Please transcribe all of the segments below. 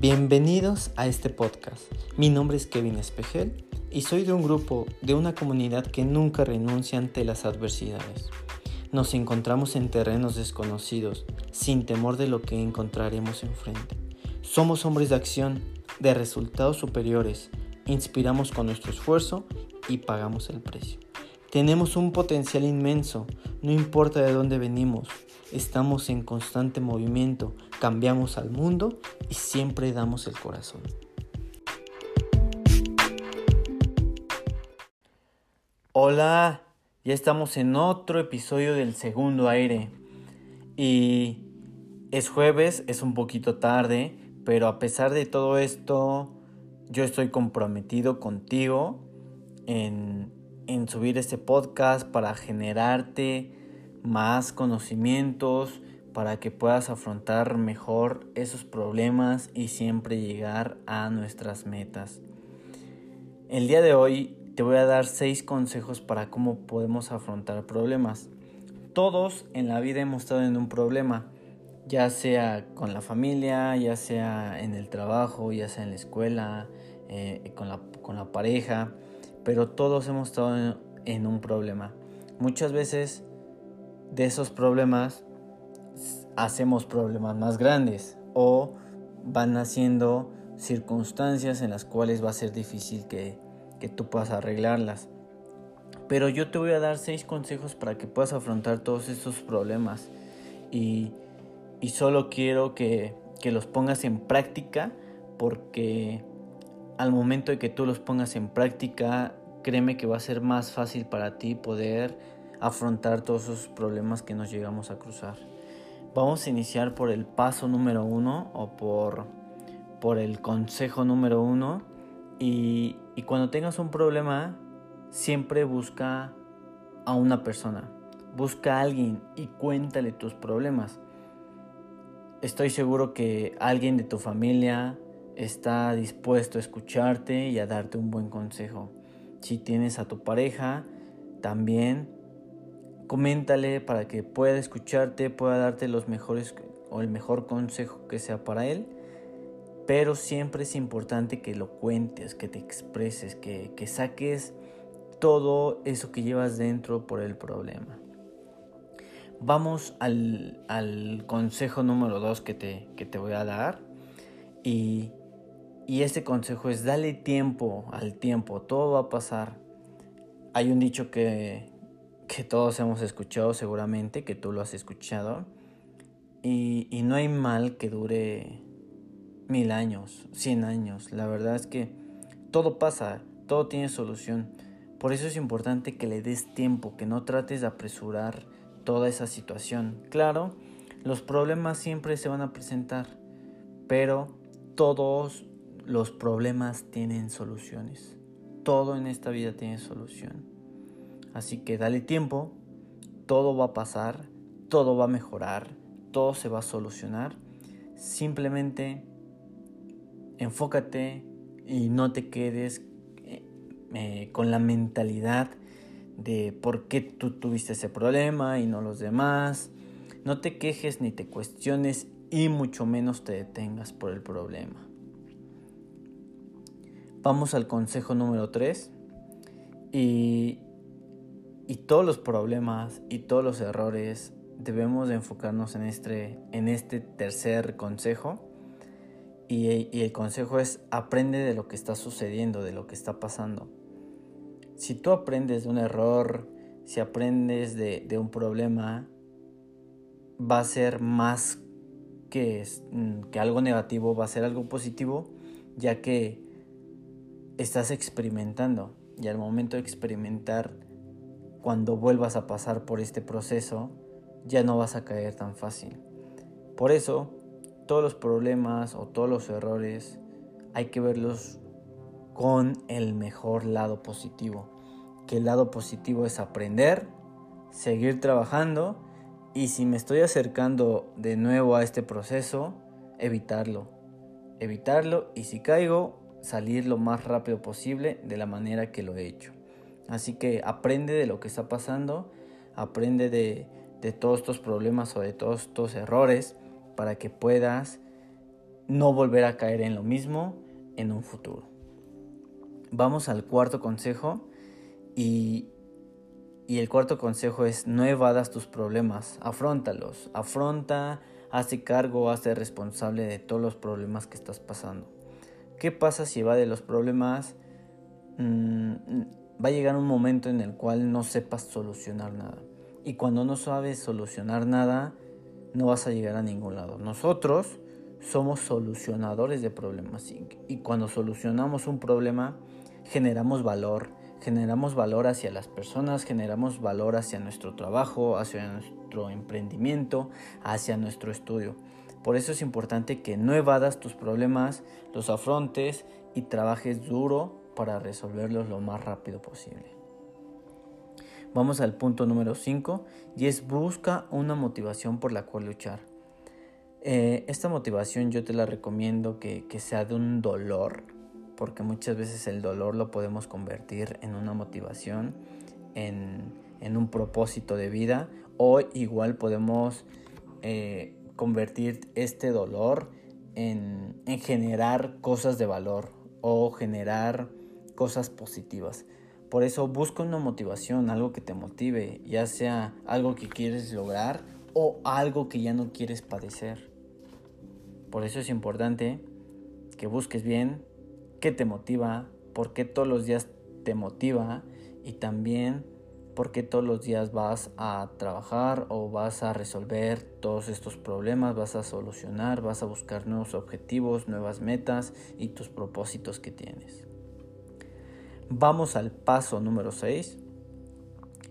Bienvenidos a este podcast. Mi nombre es Kevin Espejel y soy de un grupo, de una comunidad que nunca renuncia ante las adversidades. Nos encontramos en terrenos desconocidos, sin temor de lo que encontraremos enfrente. Somos hombres de acción, de resultados superiores, inspiramos con nuestro esfuerzo y pagamos el precio. Tenemos un potencial inmenso, no importa de dónde venimos, estamos en constante movimiento, cambiamos al mundo y siempre damos el corazón. Hola, ya estamos en otro episodio del segundo aire y es jueves, es un poquito tarde, pero a pesar de todo esto, yo estoy comprometido contigo en, en subir este podcast para generarte más conocimientos, para que puedas afrontar mejor esos problemas y siempre llegar a nuestras metas. El día de hoy te voy a dar seis consejos para cómo podemos afrontar problemas. Todos en la vida hemos estado en un problema, ya sea con la familia, ya sea en el trabajo, ya sea en la escuela, eh, con, la, con, la, pareja, pero todos hemos estado en un problema. Muchas veces de esos problemas hacemos problemas más grandes o van haciendo circunstancias en las cuales va a ser difícil que, que tú puedas arreglarlas. Pero yo te voy a dar seis consejos para que puedas afrontar todos estos problemas. Y, y solo quiero que, que los pongas en práctica porque al momento de que tú los pongas en práctica, créeme que va a ser más fácil para ti poder afrontar todos esos problemas que nos llegamos a cruzar. Vamos a iniciar por el paso número uno o por, por el consejo número uno y, y cuando tengas un problema, siempre busca a una persona. Busca a alguien y cuéntale tus problemas. Estoy seguro que alguien de tu familia está dispuesto a escucharte y a darte un buen consejo. Si tienes a tu pareja, también coméntale para que pueda escucharte, pueda darte los mejores o el mejor consejo que sea para él pero siempre es importante que lo cuentes, que te expreses, que, saques todo eso que llevas dentro por el problema. Vamos al, consejo número dos que te, te voy a dar. Y, y este consejo es dale tiempo al tiempo, todo va a pasar. Hay un dicho que, que todos hemos escuchado seguramente, que tú lo has escuchado. Y, y no hay mal que dure mil años, cien años. La verdad es que todo pasa, todo tiene solución. Por eso es importante que le des tiempo, que no trates de apresurar toda esa situación. Claro, los problemas siempre se van a presentar, pero todos los problemas tienen soluciones. Todo en esta vida tiene solución. Así que dale tiempo, todo va a pasar, todo va a mejorar, todo se va a solucionar. Simplemente enfócate y no te quedes eh, eh, con la mentalidad de por qué tú tuviste ese problema y no los demás. No te quejes ni te cuestiones y mucho menos te detengas por el problema. Vamos al consejo número 3 y, y todos los problemas y todos los errores debemos de enfocarnos en este, en este tercer consejo y, el consejo es aprende de lo que está sucediendo, de lo que está pasando. Si tú aprendes de un error, si aprendes de, un problema, va a ser más que, mm, que algo negativo, va a ser algo positivo, ya que estás experimentando. Y al momento de experimentar, cuando vuelvas a pasar por este proceso, ya no vas a caer tan fácil. Por eso, todos los problemas o todos los errores hay que verlos con el mejor lado positivo. Que el lado positivo es aprender, seguir trabajando y si me estoy acercando de nuevo a este proceso, evitarlo. Evitarlo y si caigo, salir lo más rápido posible de la manera que lo he hecho. Así que aprende de lo que está pasando, aprende de, todos estos problemas o de todos estos errores para que puedas no volver a caer en lo mismo en un futuro. Vamos al cuarto consejo y, y el cuarto consejo es no evadas tus problemas, afrontalos, afronta, hazte cargo, hazte responsable de todos los problemas que estás pasando. ¿Qué pasa si evade los problemas? Mm, va a llegar un momento en el cual no sepas solucionar nada. Y cuando no sabes solucionar nada, no vas a llegar a ningún lado. Nosotros somos solucionadores de problemas y cuando solucionamos un problema generamos valor, generamos valor hacia las personas, generamos valor hacia nuestro trabajo, hacia nuestro emprendimiento, hacia nuestro estudio. Por eso es importante que no evadas tus problemas, los afrontes y trabajes duro para resolverlos lo más rápido posible. Vamos al punto número 5 y es busca una motivación por la cual luchar. Eh, esta motivación yo te la recomiendo que, sea de un dolor, porque muchas veces el dolor lo podemos convertir en una motivación, en, un propósito de vida, o igual podemos eh, convertir este dolor en, en generar cosas de valor o generar cosas positivas. Por eso busca una motivación, algo que te motive, ya sea algo que quieres lograr o algo que ya no quieres padecer. Por eso es importante que busques bien qué te motiva, por qué todos los días te motiva y también por qué todos los días vas a trabajar o vas a resolver todos estos problemas, vas a solucionar, vas a buscar nuevos objetivos, nuevas metas y tus propósitos que tienes. Vamos al paso número 6.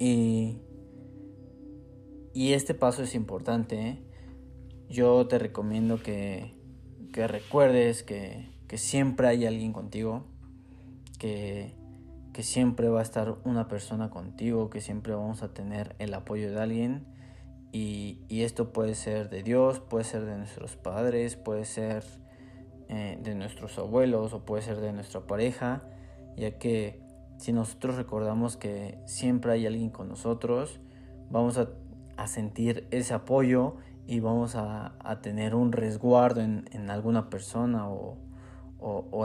Y, y este paso es importante. ¿eh? Yo te recomiendo que, que recuerdes que, que, siempre hay alguien contigo, que, que siempre va a estar una persona contigo, que siempre vamos a tener el apoyo de alguien. Y, y esto puede ser de Dios, puede ser de nuestros padres, puede ser eh, de nuestros abuelos o puede ser de nuestra pareja ya que si nosotros recordamos que siempre hay alguien con nosotros, vamos a, sentir ese apoyo y vamos a, tener un resguardo en, alguna persona o,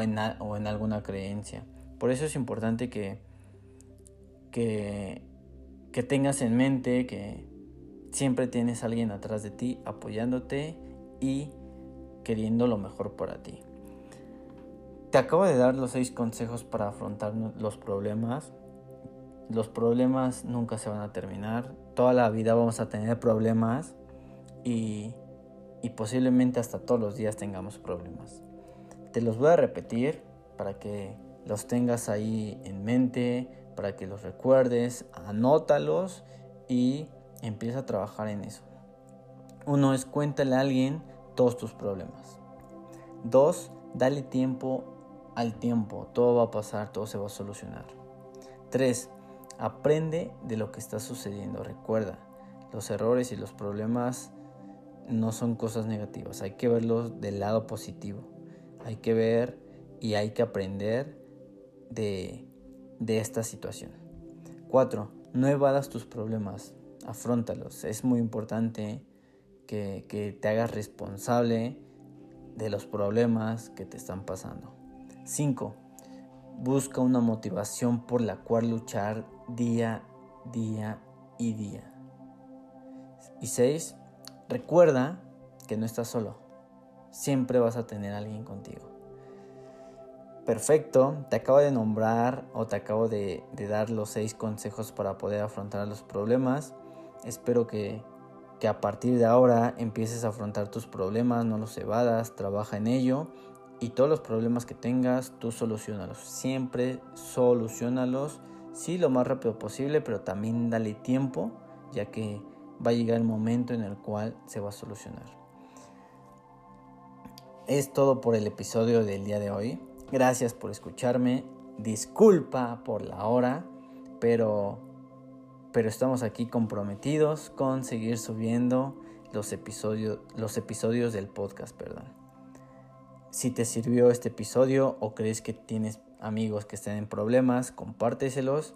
en, o, en, alguna creencia. Por eso es importante que, que, que tengas en mente que siempre tienes a alguien atrás de ti apoyándote y queriendo lo mejor para ti. Te acabo de dar los seis consejos para afrontar los problemas. Los problemas nunca se van a terminar. Toda la vida vamos a tener problemas y, posiblemente hasta todos los días tengamos problemas. Te los voy a repetir para que los tengas ahí en mente, para que los recuerdes, anótalos y empieza a trabajar en eso. Uno es cuéntale a alguien todos tus problemas. Dos, dale tiempo al tiempo, todo va a pasar, todo se va a solucionar. 3. Aprende de lo que está sucediendo. Recuerda, los errores y los problemas no son cosas negativas, hay que verlos del lado positivo. Hay que ver y hay que aprender de, esta situación. 4. No evadas tus problemas, afrontalos. Es muy importante que, que te hagas responsable de los problemas que te están pasando. 5. Busca una motivación por la cual luchar día, día y día. Y 6. Recuerda que no estás solo. Siempre vas a tener a alguien contigo. Perfecto, te acabo de nombrar o te acabo de, dar los 6 consejos para poder afrontar los problemas. Espero que, que a partir de ahora empieces a afrontar tus problemas, no los evadas, trabaja en ello y todos los problemas que tengas, tú solucionalos. Siempre solucionalos, sí, lo más rápido posible, pero también dale tiempo, ya que va a llegar el momento en el cual se va a solucionar. Es todo por el episodio del día de hoy. Gracias por escucharme. Disculpa por la hora, pero, pero estamos aquí comprometidos con seguir subiendo los episodios, los episodios del podcast, perdón. Si te sirvió este episodio o crees que tienes amigos que estén en problemas, compárteselos.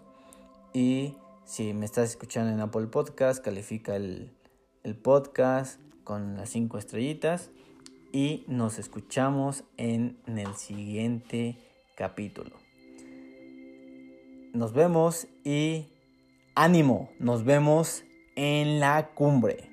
Y si me estás escuchando en Apple Podcast, califica el, podcast con las 5 estrellitas. y nos escuchamos en el siguiente capítulo. Nos vemos y ánimo, nos vemos en la cumbre.